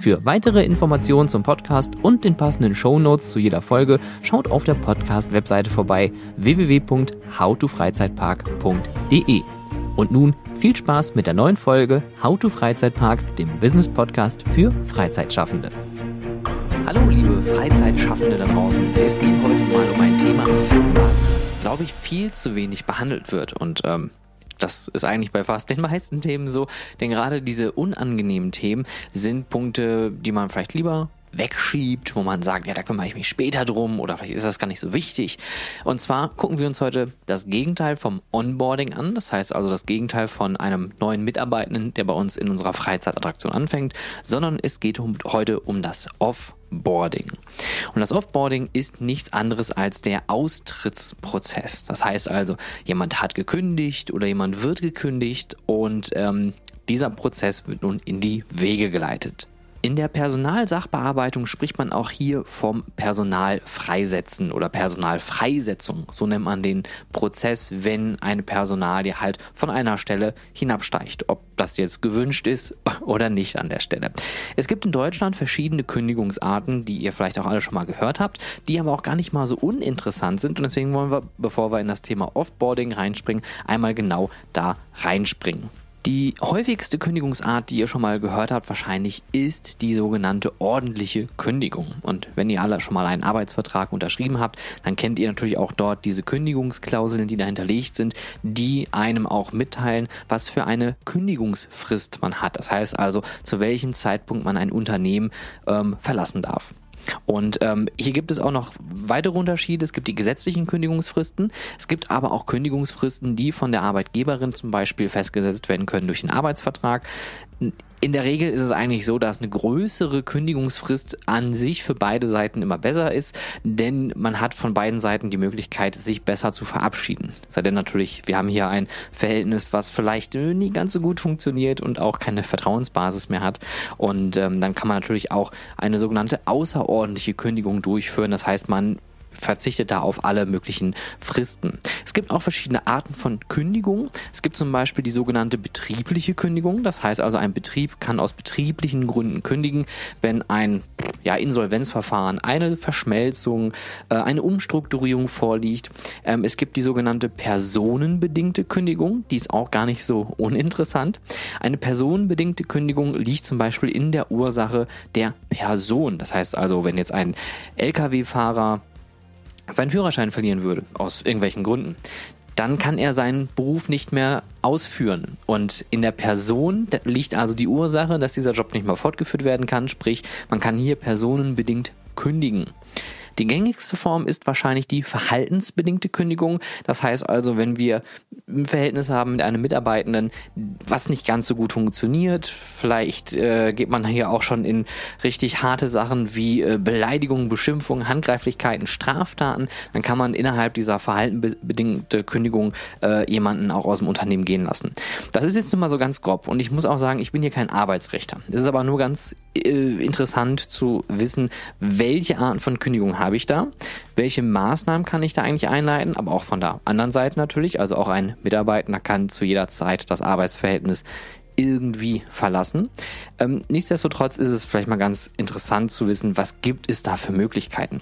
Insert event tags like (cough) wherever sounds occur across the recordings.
Für weitere Informationen zum Podcast und den passenden Show Notes zu jeder Folge schaut auf der Podcast-Webseite vorbei www.howtofreizeitpark.de. Und nun viel Spaß mit der neuen Folge How to Freizeitpark, dem Business Podcast für Freizeitschaffende. Hallo liebe Freizeitschaffende da draußen. Es geht heute mal um ein Thema, was, glaube ich, viel zu wenig behandelt wird. Und ähm, das ist eigentlich bei fast den (laughs) meisten Themen so, denn gerade diese unangenehmen Themen sind Punkte, die man vielleicht lieber wegschiebt, wo man sagt, ja, da kümmere ich mich später drum oder vielleicht ist das gar nicht so wichtig. Und zwar gucken wir uns heute das Gegenteil vom Onboarding an. Das heißt also das Gegenteil von einem neuen Mitarbeitenden, der bei uns in unserer Freizeitattraktion anfängt, sondern es geht heute um das Offboarding. Und das Offboarding ist nichts anderes als der Austrittsprozess. Das heißt also, jemand hat gekündigt oder jemand wird gekündigt und ähm, dieser Prozess wird nun in die Wege geleitet. In der Personalsachbearbeitung spricht man auch hier vom Personalfreisetzen oder Personalfreisetzung. So nennt man den Prozess, wenn eine Personalie halt von einer Stelle hinabsteigt. Ob das jetzt gewünscht ist (laughs) oder nicht an der Stelle. Es gibt in Deutschland verschiedene Kündigungsarten, die ihr vielleicht auch alle schon mal gehört habt, die aber auch gar nicht mal so uninteressant sind. Und deswegen wollen wir, bevor wir in das Thema Offboarding reinspringen, einmal genau da reinspringen. Die häufigste Kündigungsart, die ihr schon mal gehört habt, wahrscheinlich ist die sogenannte ordentliche Kündigung. Und wenn ihr alle schon mal einen Arbeitsvertrag unterschrieben habt, dann kennt ihr natürlich auch dort diese Kündigungsklauseln, die da hinterlegt sind, die einem auch mitteilen, was für eine Kündigungsfrist man hat. Das heißt also, zu welchem Zeitpunkt man ein Unternehmen ähm, verlassen darf. Und ähm, hier gibt es auch noch weitere Unterschiede. Es gibt die gesetzlichen Kündigungsfristen. Es gibt aber auch Kündigungsfristen, die von der Arbeitgeberin zum Beispiel festgesetzt werden können durch einen Arbeitsvertrag in der Regel ist es eigentlich so, dass eine größere Kündigungsfrist an sich für beide Seiten immer besser ist, denn man hat von beiden Seiten die Möglichkeit, sich besser zu verabschieden. Sei denn natürlich, wir haben hier ein Verhältnis, was vielleicht nie ganz so gut funktioniert und auch keine Vertrauensbasis mehr hat. Und ähm, dann kann man natürlich auch eine sogenannte außerordentliche Kündigung durchführen. Das heißt, man verzichtet da auf alle möglichen Fristen. Es gibt auch verschiedene Arten von Kündigung. Es gibt zum Beispiel die sogenannte betriebliche Kündigung. Das heißt also, ein Betrieb kann aus betrieblichen Gründen kündigen, wenn ein ja, Insolvenzverfahren, eine Verschmelzung, äh, eine Umstrukturierung vorliegt. Ähm, es gibt die sogenannte personenbedingte Kündigung. Die ist auch gar nicht so uninteressant. Eine personenbedingte Kündigung liegt zum Beispiel in der Ursache der Person. Das heißt also, wenn jetzt ein Lkw-Fahrer seinen Führerschein verlieren würde, aus irgendwelchen Gründen, dann kann er seinen Beruf nicht mehr ausführen. Und in der Person liegt also die Ursache, dass dieser Job nicht mehr fortgeführt werden kann, sprich, man kann hier personenbedingt kündigen. Die gängigste Form ist wahrscheinlich die verhaltensbedingte Kündigung. Das heißt also, wenn wir ein Verhältnis haben mit einem Mitarbeitenden, was nicht ganz so gut funktioniert, vielleicht äh, geht man hier auch schon in richtig harte Sachen wie äh, Beleidigungen, Beschimpfungen, Handgreiflichkeiten, Straftaten, dann kann man innerhalb dieser verhaltenbedingte Kündigung äh, jemanden auch aus dem Unternehmen gehen lassen. Das ist jetzt nur mal so ganz grob und ich muss auch sagen, ich bin hier kein Arbeitsrechter. Es ist aber nur ganz äh, interessant zu wissen, welche Arten von Kündigung habe ich da, welche Maßnahmen kann ich da eigentlich einleiten, aber auch von der anderen Seite natürlich, also auch ein Mitarbeiter kann zu jeder Zeit das Arbeitsverhältnis irgendwie verlassen. Ähm, nichtsdestotrotz ist es vielleicht mal ganz interessant zu wissen, was gibt es da für Möglichkeiten.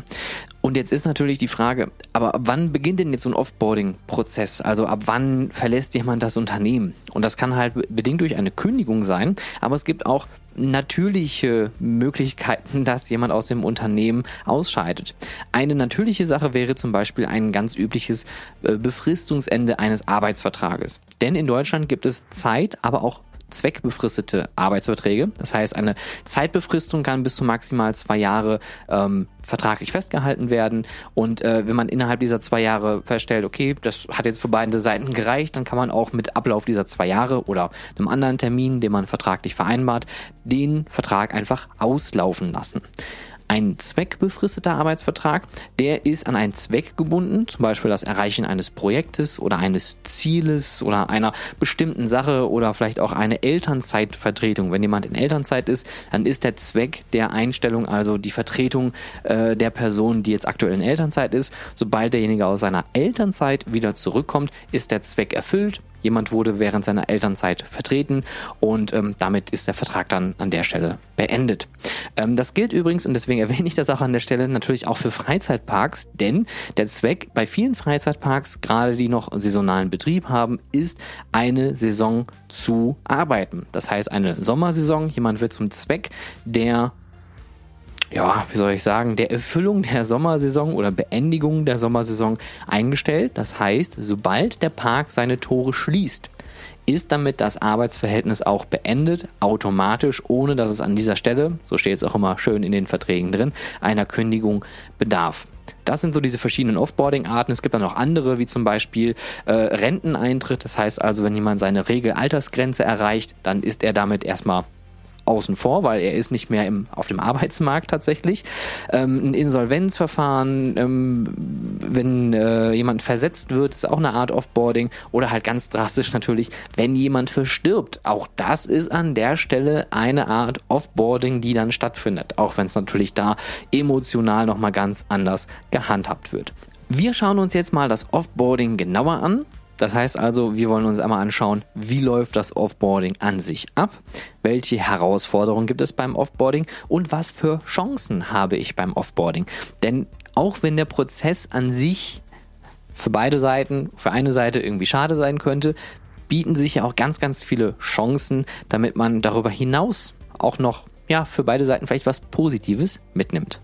Und jetzt ist natürlich die Frage, aber ab wann beginnt denn jetzt so ein Offboarding-Prozess? Also ab wann verlässt jemand das Unternehmen? Und das kann halt bedingt durch eine Kündigung sein, aber es gibt auch natürliche Möglichkeiten, (laughs) dass jemand aus dem Unternehmen ausscheidet. Eine natürliche Sache wäre zum Beispiel ein ganz übliches äh, Befristungsende eines Arbeitsvertrages. Denn in Deutschland gibt es Zeit, aber auch zweckbefristete Arbeitsverträge. Das heißt, eine Zeitbefristung kann bis zu maximal zwei Jahre ähm, vertraglich festgehalten werden. Und äh, wenn man innerhalb dieser zwei Jahre feststellt, okay, das hat jetzt für beide Seiten gereicht, dann kann man auch mit Ablauf dieser zwei Jahre oder einem anderen Termin, den man vertraglich vereinbart, den Vertrag einfach auslaufen lassen. Ein zweckbefristeter Arbeitsvertrag, der ist an einen Zweck gebunden, zum Beispiel das Erreichen eines Projektes oder eines Zieles oder einer bestimmten Sache oder vielleicht auch eine Elternzeitvertretung. Wenn jemand in Elternzeit ist, dann ist der Zweck der Einstellung, also die Vertretung äh, der Person, die jetzt aktuell in Elternzeit ist. Sobald derjenige aus seiner Elternzeit wieder zurückkommt, ist der Zweck erfüllt Jemand wurde während seiner Elternzeit vertreten und ähm, damit ist der Vertrag dann an der Stelle beendet. Ähm, das gilt übrigens, und deswegen (laughs) erwähne ich das auch an der Stelle, natürlich auch für Freizeitparks, denn der Zweck bei vielen Freizeitparks, gerade die noch saisonalen Betrieb haben, ist eine Saison zu arbeiten. Das heißt eine Sommersaison. Jemand wird zum Zweck der ja, wie soll ich sagen, der Erfüllung der Sommersaison oder Beendigung der Sommersaison eingestellt. Das heißt, sobald der Park seine Tore schließt, ist damit das Arbeitsverhältnis auch beendet, automatisch, ohne dass es an dieser Stelle, so steht es auch immer schön in den Verträgen drin, einer Kündigung bedarf. Das sind so diese verschiedenen Offboarding-Arten. Es gibt dann noch andere, wie zum Beispiel äh, Renteneintritt. Das heißt also, wenn jemand seine Regelaltersgrenze erreicht, dann ist er damit erstmal außen vor, weil er ist nicht mehr im, auf dem Arbeitsmarkt tatsächlich. Ähm, ein Insolvenzverfahren, ähm, wenn äh, jemand versetzt wird, ist auch eine Art Offboarding oder halt ganz drastisch natürlich, wenn jemand verstirbt. Auch das ist an der Stelle eine Art Offboarding, die dann stattfindet, auch wenn es natürlich da emotional nochmal ganz anders gehandhabt wird. Wir schauen uns jetzt mal das Offboarding genauer an. Das heißt also, wir wollen uns einmal anschauen, wie läuft das Offboarding an sich ab, welche Herausforderungen gibt es beim Offboarding und was für Chancen habe ich beim Offboarding. Denn auch wenn der Prozess an sich für beide Seiten, für eine Seite irgendwie schade sein könnte, bieten sich ja auch ganz, ganz viele Chancen, damit man darüber hinaus auch noch ja, für beide Seiten vielleicht was Positives mitnimmt.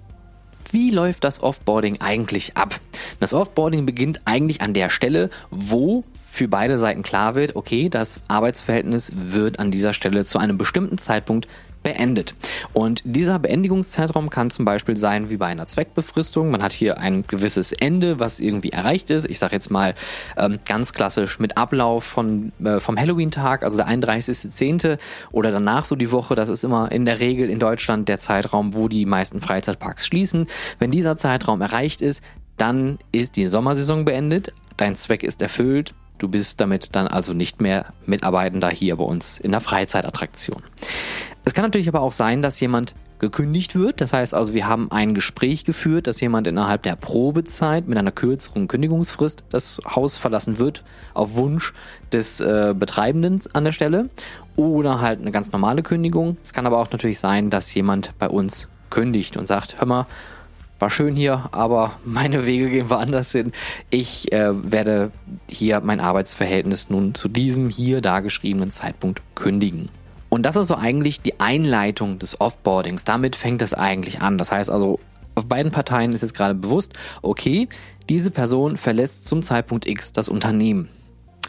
Wie läuft das Offboarding eigentlich ab? Das Offboarding beginnt eigentlich an der Stelle, wo für beide Seiten klar wird, okay, das Arbeitsverhältnis wird an dieser Stelle zu einem bestimmten Zeitpunkt beendet. Und dieser Beendigungszeitraum kann zum Beispiel sein wie bei einer Zweckbefristung. Man hat hier ein gewisses Ende, was irgendwie erreicht ist. Ich sage jetzt mal ähm, ganz klassisch mit Ablauf von, äh, vom Halloween-Tag, also der 31.10. oder danach so die Woche. Das ist immer in der Regel in Deutschland der Zeitraum, wo die meisten Freizeitparks schließen. Wenn dieser Zeitraum erreicht ist, dann ist die Sommersaison beendet. Dein Zweck ist erfüllt. Du bist damit dann also nicht mehr Mitarbeitender hier bei uns in der Freizeitattraktion. Es kann natürlich aber auch sein, dass jemand gekündigt wird. Das heißt also, wir haben ein Gespräch geführt, dass jemand innerhalb der Probezeit mit einer kürzeren Kündigungsfrist das Haus verlassen wird, auf Wunsch des äh, Betreibenden an der Stelle. Oder halt eine ganz normale Kündigung. Es kann aber auch natürlich sein, dass jemand bei uns kündigt und sagt, hör mal, war schön hier, aber meine Wege gehen woanders hin. Ich äh, werde hier mein Arbeitsverhältnis nun zu diesem hier dargeschriebenen Zeitpunkt kündigen. Und das ist so eigentlich die Einleitung des Offboardings. Damit fängt es eigentlich an. Das heißt also, auf beiden Parteien ist jetzt gerade bewusst, okay, diese Person verlässt zum Zeitpunkt X das Unternehmen.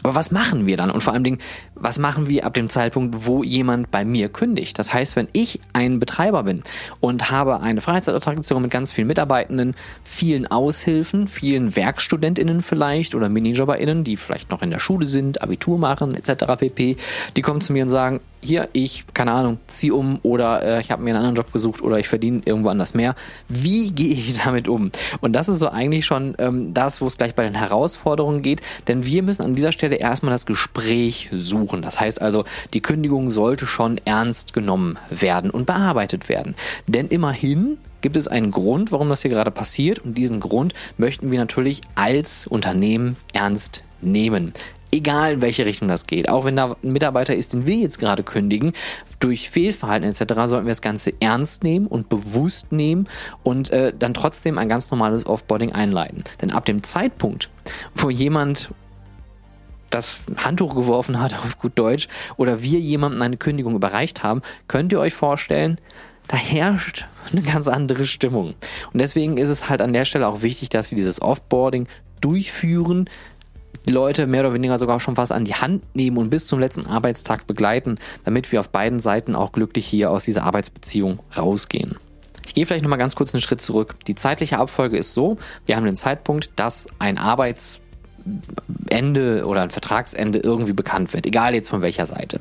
Aber was machen wir dann? Und vor allen Dingen, was machen wir ab dem Zeitpunkt, wo jemand bei mir kündigt? Das heißt, wenn ich ein Betreiber bin und habe eine Freizeitattraktion mit ganz vielen Mitarbeitenden, vielen Aushilfen, vielen Werkstudentinnen vielleicht oder Minijoberinnen, die vielleicht noch in der Schule sind, Abitur machen etc. pp, die kommen zu mir und sagen, hier, ich, keine Ahnung, zieh um oder äh, ich habe mir einen anderen Job gesucht oder ich verdiene irgendwo anders mehr. Wie (laughs) gehe ich damit um? Und das ist so eigentlich schon ähm, das, wo es gleich bei den Herausforderungen geht, denn wir müssen an dieser Stelle erstmal das Gespräch suchen. Das heißt also, die Kündigung sollte schon ernst genommen werden und bearbeitet werden. Denn immerhin gibt es einen Grund, warum das hier gerade passiert und diesen Grund möchten wir natürlich als Unternehmen ernst nehmen. Egal in welche Richtung das geht. Auch wenn da ein Mitarbeiter ist, den wir jetzt gerade kündigen, durch Fehlverhalten etc. sollten wir das Ganze ernst nehmen und bewusst nehmen und äh, dann trotzdem ein ganz normales Offboarding einleiten. Denn ab dem Zeitpunkt, wo jemand das Handtuch geworfen hat (laughs) auf gut Deutsch oder wir jemandem eine Kündigung überreicht haben, könnt ihr euch vorstellen, da herrscht eine ganz andere Stimmung. Und deswegen ist es halt an der Stelle auch wichtig, dass wir dieses Offboarding durchführen, die Leute mehr oder weniger sogar schon fast an die Hand nehmen und bis zum letzten Arbeitstag begleiten, damit wir auf beiden Seiten auch glücklich hier aus dieser Arbeitsbeziehung rausgehen. Ich gehe vielleicht nochmal ganz kurz einen Schritt zurück. Die zeitliche Abfolge ist so, wir haben den Zeitpunkt, dass ein Arbeits Ende oder ein Vertragsende irgendwie bekannt wird, egal jetzt von welcher Seite.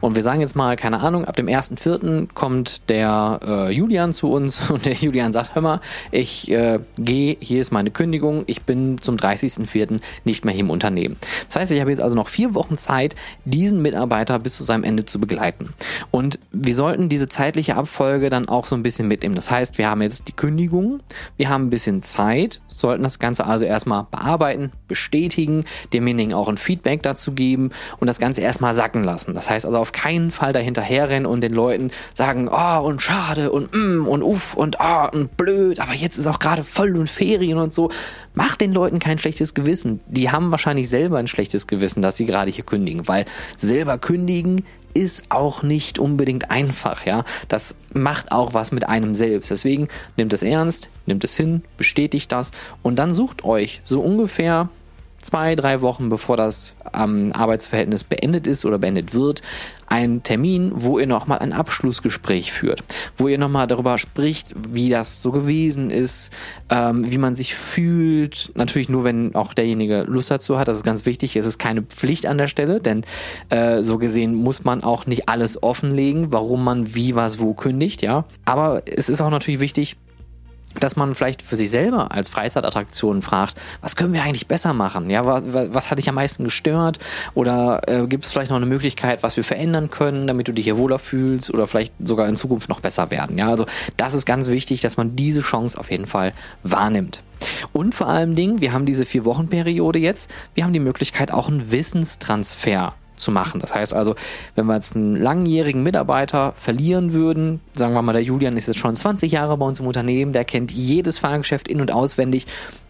Und wir sagen jetzt mal, keine Ahnung, ab dem 1.4. kommt der äh, Julian zu uns (laughs) und der Julian sagt, hör mal, ich äh, gehe, hier ist meine Kündigung, ich bin zum 30.4. nicht mehr hier im Unternehmen. Das heißt, ich habe jetzt also noch vier Wochen Zeit, diesen Mitarbeiter bis zu seinem Ende zu begleiten. Und wir sollten diese zeitliche Abfolge dann auch so ein bisschen mitnehmen. Das heißt, wir haben jetzt die Kündigung, wir haben ein bisschen Zeit, sollten das Ganze also erstmal bearbeiten, bestätigen, demjenigen auch ein Feedback dazu geben und das Ganze erstmal sacken lassen. Das heißt also auf keinen Fall dahinterherrennen und den Leuten sagen, oh und schade und mm und uff und ah oh, und blöd, aber jetzt ist auch gerade voll und Ferien und so. Macht den Leuten kein schlechtes Gewissen. Die haben wahrscheinlich selber ein schlechtes Gewissen, dass sie gerade hier kündigen, weil selber kündigen ist auch nicht unbedingt einfach, ja. Das macht auch was mit einem selbst. Deswegen nimmt es ernst, nimmt es hin, bestätigt das und dann sucht euch so ungefähr zwei, drei Wochen bevor das ähm, Arbeitsverhältnis beendet ist oder beendet wird, einen Termin, wo ihr nochmal ein Abschlussgespräch führt, wo ihr nochmal darüber spricht, wie das so gewesen ist, ähm, wie man sich fühlt. Natürlich nur, wenn auch derjenige Lust dazu hat. Das ist ganz wichtig. Es ist keine Pflicht an der Stelle, denn äh, so gesehen muss man auch nicht alles offenlegen, warum man wie was wo kündigt, ja. Aber es ist auch natürlich wichtig, dass man vielleicht für sich selber als Freizeitattraktion fragt, was können wir eigentlich besser machen? Ja, was, was hat dich am meisten gestört? Oder äh, gibt es vielleicht noch eine Möglichkeit, was wir verändern können, damit du dich hier wohler fühlst oder vielleicht sogar in Zukunft noch besser werden? Ja, also das ist ganz wichtig, dass man diese Chance auf jeden Fall wahrnimmt. Und vor allem Dingen, wir haben diese vier Wochen Periode jetzt, wir haben die Möglichkeit auch einen Wissenstransfer zu machen. Das heißt also, wenn wir jetzt einen langjährigen Mitarbeiter verlieren würden, sagen wir mal, der Julian ist jetzt schon 20 Jahre bei uns im Unternehmen, der kennt jedes Fahrgeschäft in- und auswendig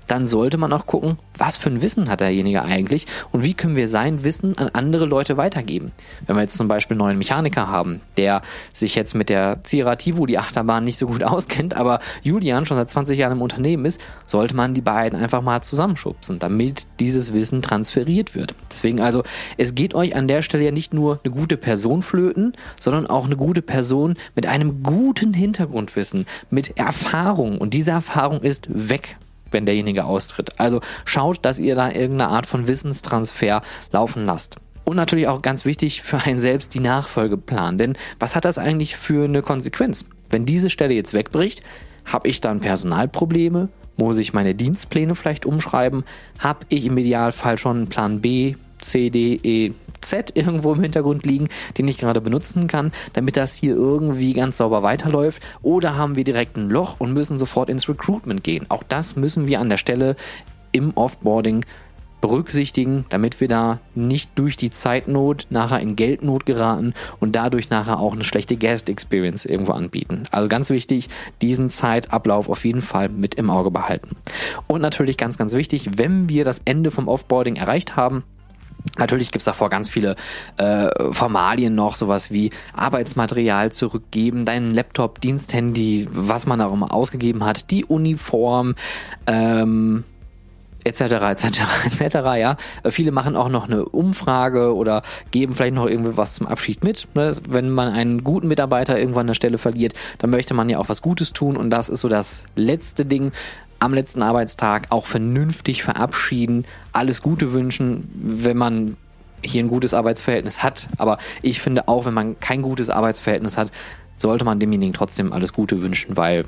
dann sollte man auch gucken, was für ein Wissen hat derjenige eigentlich und wie können wir sein Wissen an andere Leute weitergeben. Wenn wir jetzt zum Beispiel einen neuen Mechaniker haben, der sich jetzt mit der Cirativo, die Achterbahn, nicht so gut (laughs) auskennt, aber Julian schon seit 20 Jahren im Unternehmen ist, sollte man die beiden einfach mal zusammenschubsen, damit dieses Wissen transferiert wird. Deswegen also, es geht euch an der Stelle ja nicht nur eine gute Person flöten, sondern auch eine gute Person mit einem guten Hintergrundwissen, mit Erfahrung und diese Erfahrung ist weg wenn derjenige austritt. Also schaut, dass ihr da irgendeine Art von Wissenstransfer laufen lasst. Und natürlich auch ganz wichtig für einen selbst die Nachfolgeplan. Denn was hat das eigentlich für eine Konsequenz? Wenn diese Stelle jetzt wegbricht, habe ich dann Personalprobleme? Muss ich meine Dienstpläne vielleicht umschreiben? Habe ich im Idealfall schon einen Plan B, C, D, E, Z irgendwo im Hintergrund liegen, den ich gerade benutzen kann, damit das hier irgendwie ganz sauber weiterläuft? Oder haben wir direkt ein Loch und müssen sofort ins Recruitment gehen? Auch das müssen wir an der Stelle im Offboarding berücksichtigen, damit wir da nicht durch die Zeitnot nachher in Geldnot geraten und dadurch nachher auch eine schlechte Guest Experience irgendwo anbieten. Also ganz wichtig, diesen Zeitablauf auf jeden Fall mit im Auge behalten. Und natürlich ganz, ganz wichtig, wenn wir das Ende vom Offboarding erreicht haben, Natürlich gibt's davor ganz viele äh, Formalien noch, sowas wie Arbeitsmaterial zurückgeben, deinen Laptop, Diensthandy, was man immer ausgegeben hat, die Uniform, ähm, etc. etc. etc. Ja, viele machen auch noch eine Umfrage oder geben vielleicht noch irgendwie was zum Abschied mit. Ne? Wenn man einen guten Mitarbeiter irgendwann an der Stelle verliert, dann möchte man ja auch was Gutes tun und das ist so das letzte Ding, am letzten Arbeitstag auch vernünftig verabschieden, alles Gute wünschen, wenn man hier ein gutes Arbeitsverhältnis hat. Aber ich finde auch, wenn man kein gutes Arbeitsverhältnis hat, sollte man demjenigen trotzdem alles Gute wünschen, weil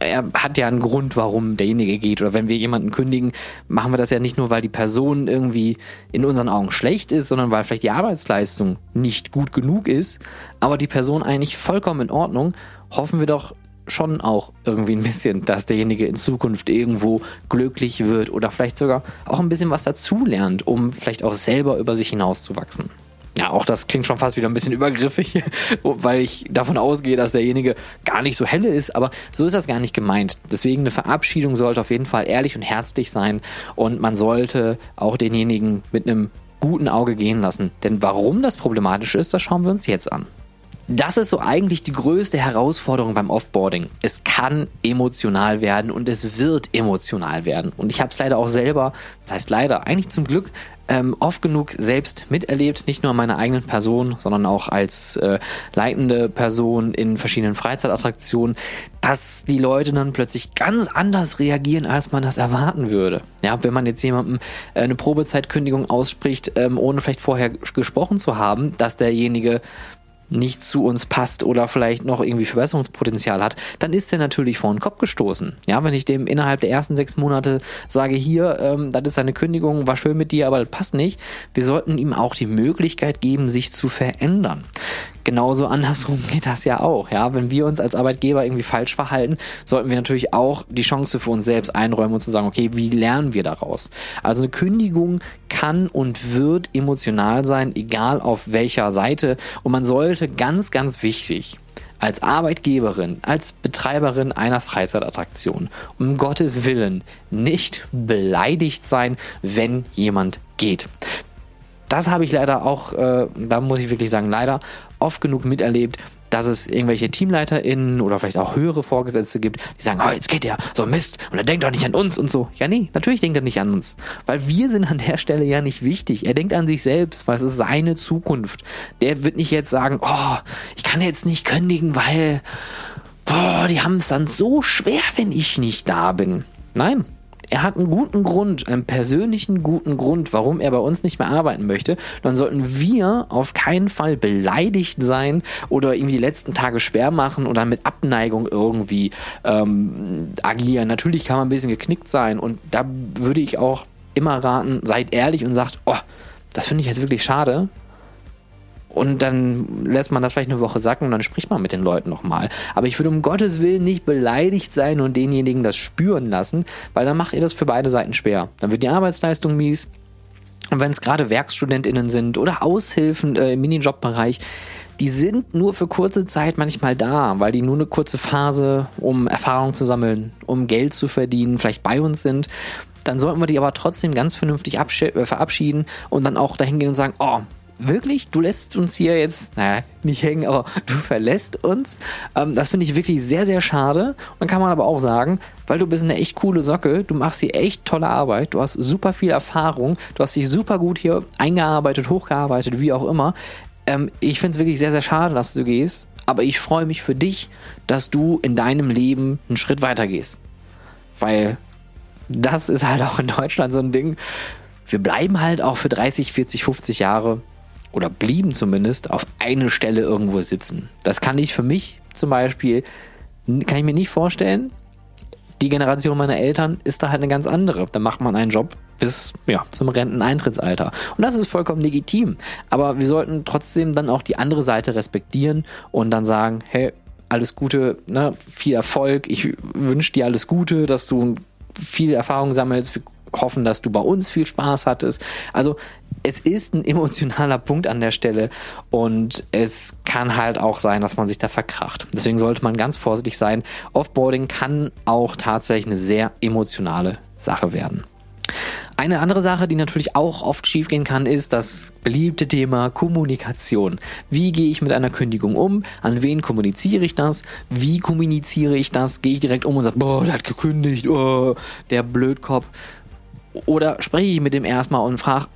er hat ja einen Grund, warum derjenige geht. Oder wenn wir jemanden kündigen, machen wir das ja nicht nur, weil die Person irgendwie in unseren Augen schlecht ist, sondern weil vielleicht die Arbeitsleistung nicht gut genug ist, aber die Person eigentlich vollkommen in Ordnung. Hoffen wir doch, schon auch irgendwie ein bisschen, dass derjenige in Zukunft irgendwo glücklich wird oder vielleicht sogar auch ein bisschen was dazulernt, um vielleicht auch selber über sich hinauszuwachsen. Ja, auch das klingt schon fast wieder ein bisschen übergriffig, (laughs) weil ich davon ausgehe, dass derjenige gar nicht so helle ist, aber so ist das gar nicht gemeint. Deswegen eine Verabschiedung sollte auf jeden Fall ehrlich und herzlich sein und man sollte auch denjenigen mit einem guten Auge gehen lassen. Denn warum das problematisch ist, das schauen wir uns jetzt an. Das ist so eigentlich die größte Herausforderung beim Offboarding. Es kann emotional werden und es wird emotional werden. Und ich habe es leider auch selber, das heißt leider, eigentlich zum Glück, ähm, oft genug selbst miterlebt, nicht nur an meiner eigenen Person, sondern auch als äh, leitende Person in verschiedenen Freizeitattraktionen, dass die Leute dann plötzlich ganz anders reagieren, als man das erwarten würde. Ja, wenn man jetzt jemandem äh, eine Probezeitkündigung ausspricht, ähm, ohne vielleicht vorher gesprochen zu haben, dass derjenige nicht zu uns passt oder vielleicht noch irgendwie Verbesserungspotenzial hat, dann ist er natürlich vor den Kopf gestoßen. Ja, wenn ich dem innerhalb der ersten sechs Monate sage, hier, ähm, das ist seine Kündigung, war schön mit dir, aber das passt nicht, wir sollten ihm auch die Möglichkeit geben, sich zu verändern genauso andersrum geht das ja auch. Ja, wenn wir uns als Arbeitgeber irgendwie falsch verhalten, sollten wir natürlich auch die Chance für uns selbst einräumen und zu sagen, okay, wie lernen wir daraus? Also eine Kündigung kann und wird emotional sein, egal auf welcher Seite. Und man sollte ganz, ganz wichtig als Arbeitgeberin, als Betreiberin einer Freizeitattraktion um Gottes Willen nicht beleidigt sein, wenn jemand geht. Das habe ich leider auch, äh, da muss ich wirklich sagen, leider oft genug miterlebt, dass es irgendwelche TeamleiterInnen oder vielleicht auch höhere Vorgesetzte gibt, die sagen, oh, jetzt geht der, so Mist, und er denkt doch nicht an uns und so. Ja, nee, natürlich denkt er nicht an uns. Weil wir sind an der Stelle ja nicht wichtig. Er denkt an sich selbst, weil es ist seine Zukunft. Der wird nicht jetzt sagen, oh, ich kann jetzt nicht kündigen, weil, boah, die haben es dann so schwer, wenn ich nicht da bin. Nein, er hat einen guten Grund, einen persönlichen guten Grund, warum er bei uns nicht mehr arbeiten möchte, dann sollten wir auf keinen Fall beleidigt sein oder ihm die letzten Tage schwer machen oder mit Abneigung irgendwie ähm, agieren. Natürlich kann man ein bisschen geknickt sein und da würde ich auch immer raten, seid ehrlich und sagt, oh, das finde ich jetzt wirklich schade. Und dann lässt man das vielleicht eine Woche sacken und dann spricht man mit den Leuten nochmal. Aber ich würde um Gottes Willen nicht beleidigt sein und denjenigen das spüren lassen, weil dann macht ihr das für beide Seiten schwer. Dann wird die Arbeitsleistung mies. Und wenn es gerade WerkstudentInnen sind oder Aushilfen äh, im Minijobbereich, die sind nur für kurze Zeit manchmal da, weil die nur eine kurze Phase, um Erfahrung zu sammeln, um Geld zu verdienen, vielleicht bei uns sind. Dann sollten wir die aber trotzdem ganz vernünftig äh, verabschieden und dann auch dahin gehen und sagen, oh, wirklich, du lässt uns hier jetzt, naja, nicht hängen, aber du verlässt uns. Ähm, das finde ich wirklich sehr, sehr schade. Und dann kann man aber auch sagen, weil du bist eine echt coole Socke, du machst hier echt tolle Arbeit, du hast super viel Erfahrung, du hast dich super gut hier eingearbeitet, hochgearbeitet, wie auch immer. Ähm, ich finde es wirklich sehr, sehr schade, dass du gehst. Aber ich freue mich für dich, dass du in deinem Leben einen Schritt weiter gehst. Weil das ist halt auch in Deutschland so ein Ding. Wir bleiben halt auch für 30, 40, 50 Jahre oder blieben zumindest auf eine Stelle irgendwo sitzen. Das kann ich für mich zum Beispiel, kann ich mir nicht vorstellen. Die Generation meiner Eltern ist da halt eine ganz andere. Da macht man einen Job bis ja, zum Renteneintrittsalter. Und das ist vollkommen legitim. Aber wir sollten trotzdem dann auch die andere Seite respektieren und dann sagen, hey, alles Gute, ne, viel Erfolg, ich wünsche dir alles Gute, dass du viel Erfahrung sammelst, hoffen, dass du bei uns viel Spaß hattest. Also es ist ein emotionaler Punkt an der Stelle und es kann halt auch sein, dass man sich da verkracht. Deswegen sollte man ganz vorsichtig sein. Offboarding kann auch tatsächlich eine sehr emotionale Sache werden. Eine andere Sache, die natürlich auch oft schiefgehen kann, ist das beliebte Thema Kommunikation. Wie gehe ich mit einer Kündigung um? An wen kommuniziere ich das? Wie kommuniziere ich das? Gehe ich direkt um und sage, boah, der hat gekündigt, oh, der Blödkopf. Oder spreche ich mit dem erstmal und frage,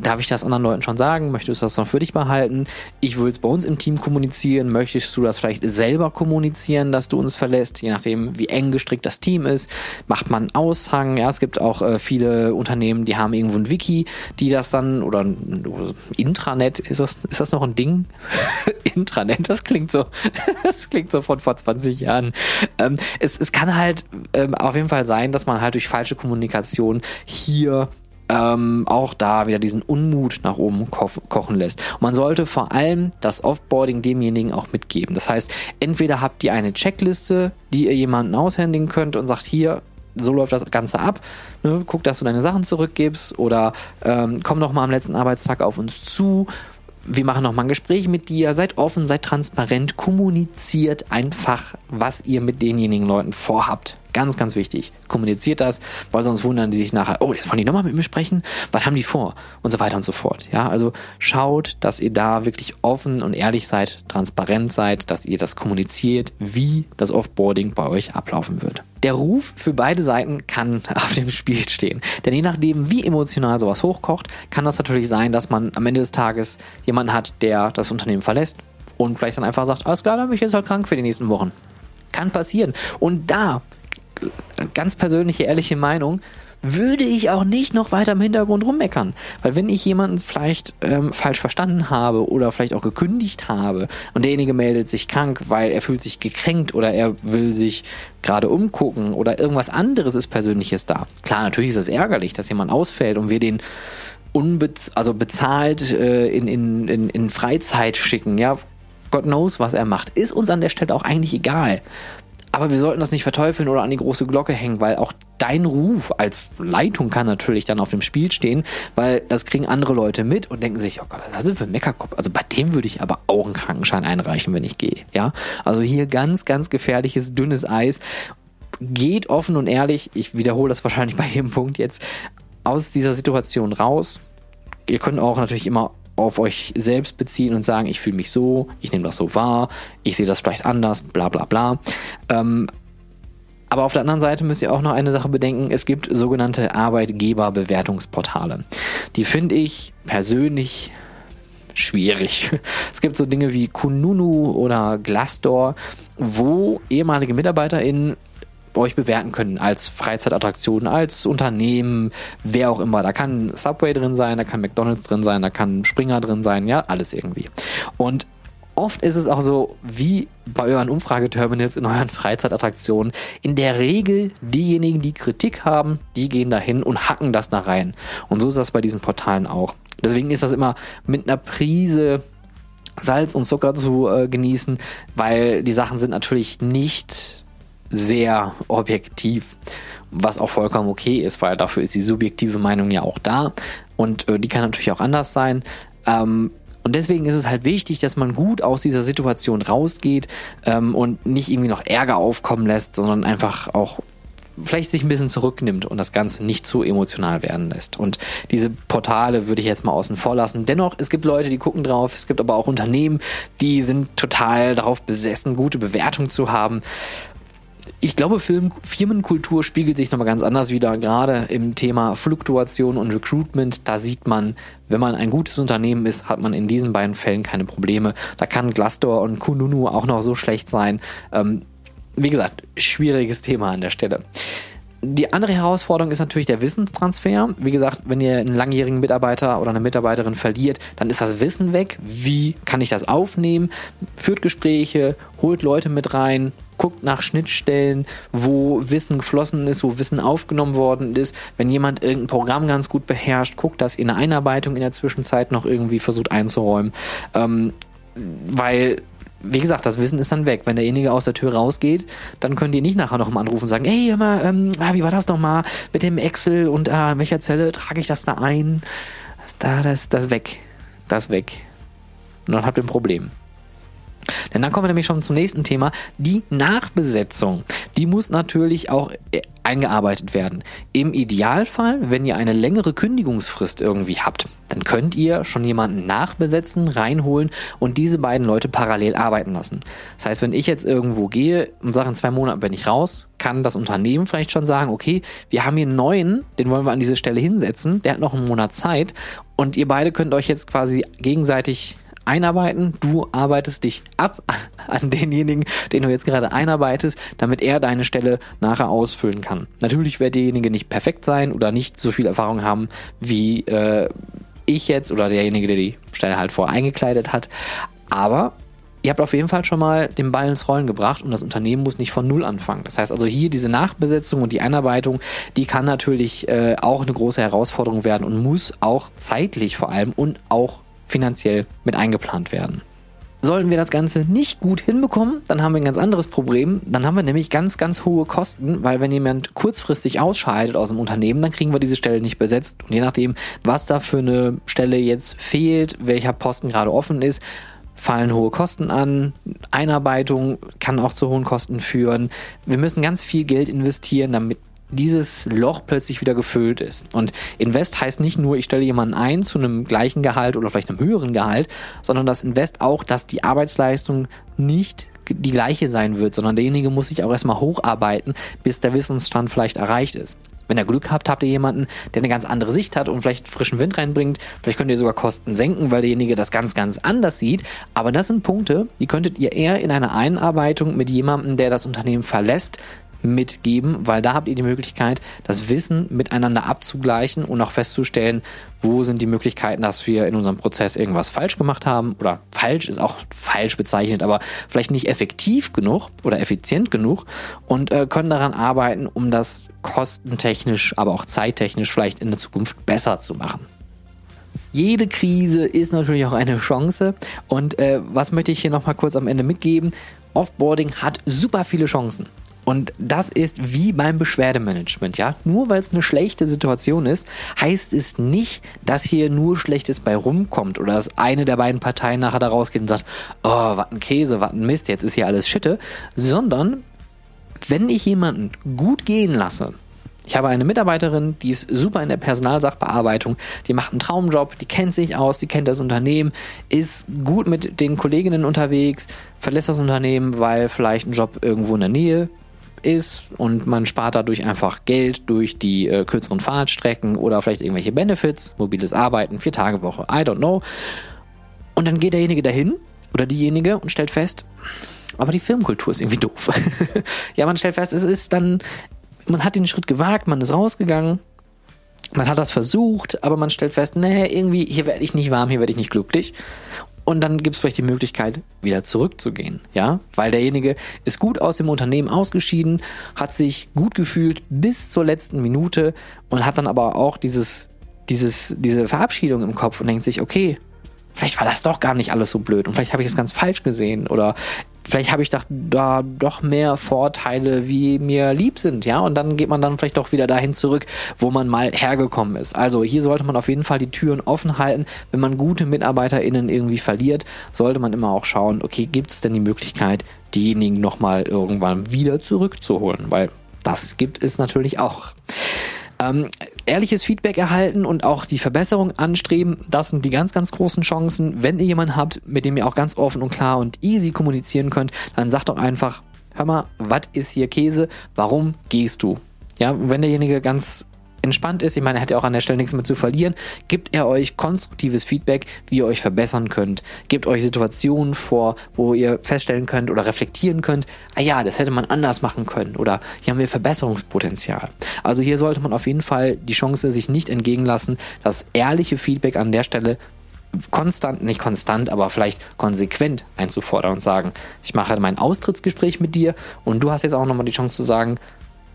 darf ich das anderen Leuten schon sagen? Möchtest du das noch für dich behalten? Ich will es bei uns im Team kommunizieren. Möchtest du das vielleicht selber kommunizieren, dass du uns verlässt? Je nachdem, wie eng gestrickt das Team ist, macht man einen Aushang. Ja, es gibt auch äh, viele Unternehmen, die haben irgendwo ein Wiki, die das dann oder ein Intranet. Ist das ist das noch ein Ding? (laughs) Intranet, das klingt so, (laughs) das klingt so von vor 20 Jahren. Ähm, es, es kann halt ähm, auf jeden Fall sein, dass man halt durch falsche Kommunikation hier ähm, auch da wieder diesen Unmut nach oben ko kochen lässt. Und man sollte vor allem das Offboarding demjenigen auch mitgeben. Das heißt, entweder habt ihr eine Checkliste, die ihr jemanden aushändigen könnt und sagt, hier, so läuft das Ganze ab. Ne? Guck, dass du deine Sachen zurückgibst oder ähm, komm doch mal am letzten Arbeitstag auf uns zu wir machen nochmal ein Gespräch mit dir, seid offen, seid transparent, kommuniziert einfach, was ihr mit denjenigen Leuten vorhabt. Ganz, ganz wichtig. Kommuniziert das, weil sonst wundern die sich nachher, oh, jetzt wollen die nochmal mit mir sprechen, was haben die vor? Und so weiter und so fort. Ja, also schaut, dass ihr da wirklich offen und ehrlich seid, transparent seid, dass ihr das kommuniziert, wie das Offboarding bei euch ablaufen wird. Der Ruf für beide Seiten kann (laughs) auf dem Spiel stehen. Denn je nachdem, wie emotional sowas hochkocht, kann das natürlich sein, dass man am Ende des Tages jemanden hat, der das Unternehmen verlässt und vielleicht dann einfach sagt, alles klar, dann bin ich jetzt halt krank für die nächsten Wochen. Kann passieren. Und da ganz persönliche, ehrliche Meinung, würde ich auch nicht noch weiter im Hintergrund rummeckern. Weil wenn ich jemanden vielleicht ähm, falsch verstanden habe oder vielleicht auch gekündigt habe und derjenige meldet sich krank, weil er fühlt sich gekränkt oder er will sich gerade umgucken oder irgendwas anderes ist Persönliches da. Klar, natürlich ist es ärgerlich, dass jemand ausfällt und wir den unbez also bezahlt äh, in, in, in, in Freizeit schicken, ja. Gott knows, was er macht. Ist uns an der Stelle auch eigentlich egal. Aber wir sollten das nicht verteufeln oder an die große Glocke hängen, weil auch dein Ruf als Leitung kann natürlich dann auf dem Spiel stehen, weil das kriegen andere Leute mit und denken sich, oh Gott, das sind für Meckerkopf. Also bei dem würde ich aber auch einen Krankenschein einreichen, wenn ich gehe. Ja, also hier ganz, ganz gefährliches, dünnes Eis. Geht offen und ehrlich, ich wiederhole das wahrscheinlich bei jedem Punkt jetzt, aus dieser Situation raus. Ihr könnt auch natürlich immer auf euch selbst beziehen und sagen, ich fühle mich so, ich nehme das so wahr, ich sehe das vielleicht anders, bla bla bla. Ähm, aber auf der anderen Seite müsst ihr auch noch eine Sache bedenken. Es gibt sogenannte Arbeitgeberbewertungsportale. Die finde ich persönlich schwierig. (laughs) Es gibt so Dinge wie Kununu oder Glassdoor, wo ehemalige MitarbeiterInnen euch bewerten können als Freizeitattraktion, als Unternehmen, wer auch immer. Da kann Subway drin sein, da kann McDonald's drin sein, da kann Springer drin sein, ja, alles irgendwie. Und oft ist es auch so, wie bei euren Umfrageterminals in euren Freizeitattraktionen, in der Regel diejenigen, die Kritik haben, die gehen dahin und hacken das da rein. Und so ist das bei diesen Portalen auch. Deswegen ist das immer mit einer Prise Salz und Zucker zu äh, genießen, weil die Sachen sind natürlich nicht sehr objektiv, was auch vollkommen okay ist, weil dafür ist die subjektive Meinung ja auch da und äh, die kann natürlich auch anders sein. Ähm, und deswegen ist es halt wichtig, dass man gut aus dieser Situation rausgeht ähm, und nicht irgendwie noch Ärger aufkommen lässt, sondern einfach auch vielleicht sich ein bisschen zurücknimmt und das Ganze nicht zu emotional werden lässt. Und diese Portale würde ich jetzt mal außen vor lassen. Dennoch, es gibt Leute, die gucken drauf, es gibt aber auch Unternehmen, die sind total darauf besessen, gute Bewertungen zu haben ich glaube, Film, Firmenkultur spiegelt sich nochmal ganz anders wieder. Gerade im Thema Fluktuation und Recruitment, da sieht man, wenn man ein gutes Unternehmen ist, hat man in diesen beiden Fällen keine Probleme. Da kann Glassdoor und Kununu auch noch so schlecht sein. Ähm, wie gesagt, schwieriges Thema an der Stelle. Die andere Herausforderung ist natürlich der Wissenstransfer. Wie gesagt, wenn ihr einen langjährigen Mitarbeiter oder eine Mitarbeiterin verliert, dann ist das Wissen weg. Wie kann ich das aufnehmen? Führt Gespräche, holt Leute mit rein, guckt nach Schnittstellen, wo Wissen geflossen ist, wo Wissen aufgenommen worden ist. Wenn jemand irgendein Programm ganz gut beherrscht, guckt, dass ihr eine Einarbeitung in der Zwischenzeit noch irgendwie versucht einzuräumen. Ähm, weil wie gesagt, das Wissen ist dann weg. Wenn derjenige aus der Tür rausgeht, dann könnt ihr nicht nachher noch mal anrufen und sagen, hey, hör mal, ähm, ah, wie war das nochmal mit dem Excel und äh, in welcher Zelle trage ich das da ein? Da, das, das weg. Das weg. Und dann habt ihr ein Problem. Denn dann kommen wir nämlich schon zum nächsten Thema. Die Nachbesetzung. Die muss natürlich auch äh, eingearbeitet werden. Im Idealfall, wenn ihr eine längere Kündigungsfrist irgendwie habt, dann könnt ihr schon jemanden nachbesetzen, reinholen und diese beiden Leute parallel arbeiten lassen. Das heißt, wenn ich jetzt irgendwo gehe und sage, in zwei Monaten bin ich raus, kann das Unternehmen vielleicht schon sagen, okay, wir haben hier einen neuen, den wollen wir an diese Stelle hinsetzen, der hat noch einen Monat Zeit und ihr beide könnt euch jetzt quasi gegenseitig einarbeiten. Du arbeitest dich ab (laughs) an denjenigen, den du jetzt gerade einarbeitest, damit er deine Stelle nachher ausfüllen kann. Natürlich wird derjenige nicht perfekt sein oder nicht so viel Erfahrung haben wie äh, ich jetzt oder derjenige, der die Stelle halt vorher eingekleidet hat. Aber ihr habt auf jeden Fall schon mal den Ball ins Rollen gebracht und das Unternehmen muss nicht von Null anfangen. Das heißt also hier diese Nachbesetzung und die Einarbeitung, die kann natürlich äh, auch eine große Herausforderung werden und muss auch zeitlich vor allem und auch finanziell mit eingeplant werden. Sollten wir das Ganze nicht gut hinbekommen, dann haben wir ein ganz anderes Problem. Dann haben wir nämlich ganz, ganz hohe Kosten, weil wenn jemand kurzfristig ausscheidet aus dem Unternehmen, dann kriegen wir diese Stelle nicht besetzt. Und je nachdem, was da für eine Stelle jetzt fehlt, welcher Posten gerade offen ist, fallen hohe Kosten an. Einarbeitung kann auch zu hohen Kosten führen. Wir müssen ganz viel Geld investieren, damit dieses Loch plötzlich wieder gefüllt ist. Und Invest heißt nicht nur, ich stelle jemanden ein zu einem gleichen Gehalt oder vielleicht einem höheren Gehalt, sondern das Invest auch, dass die Arbeitsleistung nicht die gleiche sein wird, sondern derjenige muss sich auch erstmal hocharbeiten, bis der Wissensstand vielleicht erreicht ist. Wenn ihr Glück habt, habt ihr jemanden, der eine ganz andere Sicht hat und vielleicht frischen Wind reinbringt. Vielleicht könnt ihr sogar Kosten senken, weil derjenige das ganz, ganz anders sieht. Aber das sind Punkte, die könntet ihr eher in einer Einarbeitung mit jemandem, der das Unternehmen verlässt, mitgeben, weil da habt ihr die Möglichkeit, das Wissen miteinander abzugleichen und auch festzustellen, wo sind die Möglichkeiten, dass wir in unserem Prozess irgendwas falsch gemacht haben oder falsch ist auch falsch bezeichnet, aber vielleicht nicht effektiv genug oder effizient genug und äh, können daran arbeiten, um das kostentechnisch, aber auch zeittechnisch vielleicht in der Zukunft besser zu machen. Jede Krise ist natürlich auch eine Chance. Und äh, was möchte ich hier nochmal kurz am Ende mitgeben? Offboarding hat super viele Chancen. Und das ist wie beim Beschwerdemanagement, ja. Nur weil es eine schlechte Situation ist, heißt es nicht, dass hier nur Schlechtes bei rumkommt oder dass eine der beiden Parteien nachher da rausgeht und sagt, oh, was ein Käse, was ein Mist, jetzt ist hier alles Schitte, sondern wenn ich jemanden gut gehen lasse, ich habe eine Mitarbeiterin, die ist super in der Personalsachbearbeitung, die macht einen Traumjob, die kennt sich aus, die kennt das Unternehmen, ist gut mit den Kolleginnen unterwegs, verlässt das Unternehmen, weil vielleicht ein Job irgendwo in der Nähe ist und man spart dadurch einfach Geld durch die äh, kürzeren Fahrtstrecken oder vielleicht irgendwelche Benefits, mobiles Arbeiten, vier Tage Woche, I don't know. Und dann geht derjenige dahin oder diejenige und stellt fest, aber die Firmenkultur ist irgendwie doof. (laughs) ja, man stellt fest, es ist dann, man hat den Schritt gewagt, man ist rausgegangen, man hat das versucht, aber man stellt fest, nee, irgendwie, hier werde ich nicht warm, hier werde ich nicht glücklich. Und dann gibt es vielleicht die Möglichkeit, wieder zurückzugehen, ja, weil derjenige ist gut aus dem Unternehmen ausgeschieden, hat sich gut gefühlt bis zur letzten Minute und hat dann aber auch dieses, dieses, diese Verabschiedung im Kopf und denkt sich, okay, vielleicht war das doch gar nicht alles so blöd und vielleicht habe ich es ganz falsch gesehen oder vielleicht habe ich da, da doch mehr Vorteile, wie mir lieb sind, ja, und dann geht man dann vielleicht doch wieder dahin zurück, wo man mal hergekommen ist. Also hier sollte man auf jeden Fall die Türen offen halten. Wenn man gute MitarbeiterInnen irgendwie verliert, sollte man immer auch schauen, okay, gibt es denn die Möglichkeit, diejenigen nochmal irgendwann wieder zurückzuholen, weil das gibt es natürlich auch. Ähm, ehrliches Feedback erhalten und auch die Verbesserung anstreben, das sind die ganz, ganz großen Chancen. Wenn ihr jemanden habt, mit dem ihr auch ganz offen und klar und easy kommunizieren könnt, dann sagt doch einfach, hör mal, was ist hier Käse? Warum gehst du? Ja, wenn derjenige ganz entspannt ist, ich meine, er hat ja auch an der Stelle nichts mehr zu verlieren, gibt er euch konstruktives Feedback, wie ihr euch verbessern könnt. Gebt euch Situationen vor, wo ihr feststellen könnt oder reflektieren könnt, ah ja, das hätte man anders machen können oder hier haben wir Verbesserungspotenzial. Also hier sollte man auf jeden Fall die Chance sich nicht entgegen lassen, das ehrliche Feedback an der Stelle konstant, nicht konstant, aber vielleicht konsequent einzufordern und sagen, ich mache mein Austrittsgespräch mit dir und du hast jetzt auch nochmal die Chance zu sagen,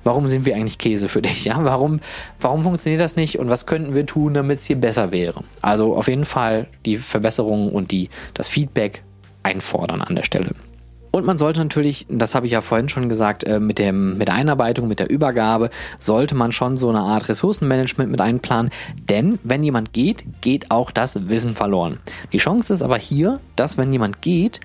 Warum sind wir eigentlich Käse für dich? (laughs) Ja, warum, warum funktioniert das nicht und was könnten wir tun, damit es hier besser wäre? Also auf jeden Fall die Verbesserungen und die, das Feedback einfordern an der Stelle. Und man sollte natürlich, das habe ich ja vorhin schon gesagt, äh, mit, dem, mit der Einarbeitung, mit der Übergabe, sollte man schon so eine Art Ressourcenmanagement mit einplanen. Denn wenn jemand geht, geht auch das Wissen verloren. Die Chance ist aber hier, dass wenn jemand geht,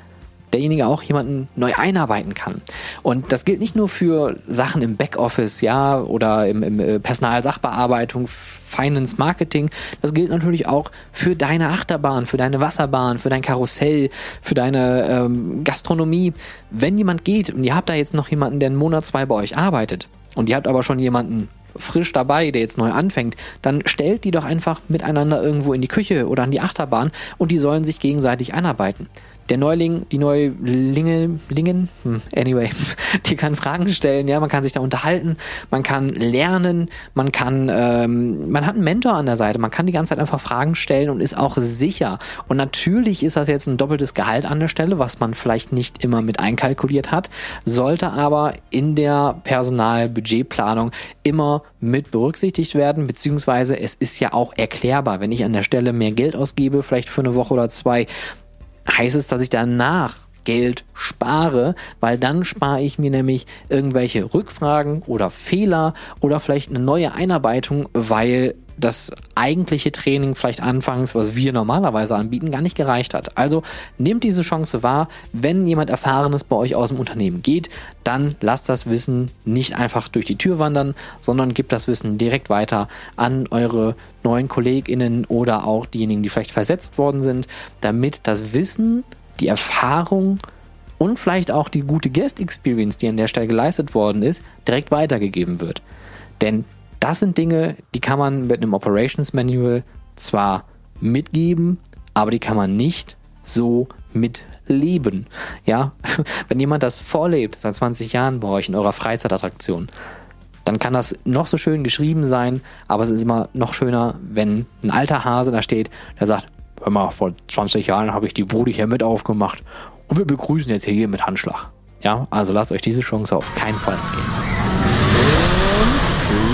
derjenige auch jemanden neu einarbeiten kann. Und das gilt nicht nur für Sachen im Backoffice, ja, oder im, im äh, Personalsachbearbeitung, Finance, Marketing. Das gilt natürlich auch für deine Achterbahn, für deine Wasserbahn, für dein Karussell, für deine ähm, Gastronomie. Wenn jemand geht und ihr habt da jetzt noch jemanden, der einen Monat, zwei bei euch arbeitet und ihr habt aber schon jemanden frisch dabei, der jetzt neu anfängt, dann stellt die doch einfach miteinander irgendwo in die Küche oder an die Achterbahn und die sollen sich gegenseitig einarbeiten der Neuling, die Neulingen, Lingen, hm, anyway, (laughs) die kann Fragen stellen, ja, man kann sich da unterhalten, man kann lernen, man kann, ähm, man hat einen Mentor an der Seite, man kann die ganze Zeit einfach Fragen stellen und ist auch sicher. Und natürlich ist das jetzt ein doppeltes Gehalt an der Stelle, was man vielleicht nicht immer mit einkalkuliert hat, sollte aber in der Personalbudgetplanung immer mit berücksichtigt werden, beziehungsweise es ist ja auch erklärbar, wenn ich an der Stelle mehr Geld ausgebe, vielleicht für eine Woche oder zwei, heißt es, dass ich danach Geld spare, weil dann spare ich mir nämlich irgendwelche Rückfragen oder Fehler oder vielleicht eine neue Einarbeitung, weil das eigentliche Training vielleicht anfangs, was wir normalerweise anbieten, gar nicht gereicht hat. Also nehmt diese Chance wahr. Wenn jemand Erfahrenes bei euch aus dem Unternehmen geht, dann lasst das Wissen nicht einfach durch die Tür wandern, sondern gebt das Wissen direkt weiter an eure neuen KollegInnen oder auch diejenigen, die vielleicht versetzt worden sind, damit das Wissen, die Erfahrung und vielleicht auch die gute Guest Experience, die an der Stelle geleistet worden ist, direkt weitergegeben wird. Denn das sind Dinge, die kann man mit einem Operations Manual zwar mitgeben, aber die kann man nicht so mitleben. Ja, (laughs) wenn jemand das vorlebt seit 20 Jahren bei euch in eurer Freizeitattraktion, dann kann das noch so schön geschrieben sein, aber es ist immer noch schöner, wenn ein alter Hase da steht, der sagt, hör mal, vor 20 Jahren habe ich die Bude hier mit aufgemacht und wir begrüßen jetzt hier mit Handschlag. Ja, also lasst euch diese Chance auf keinen Fall entgehen.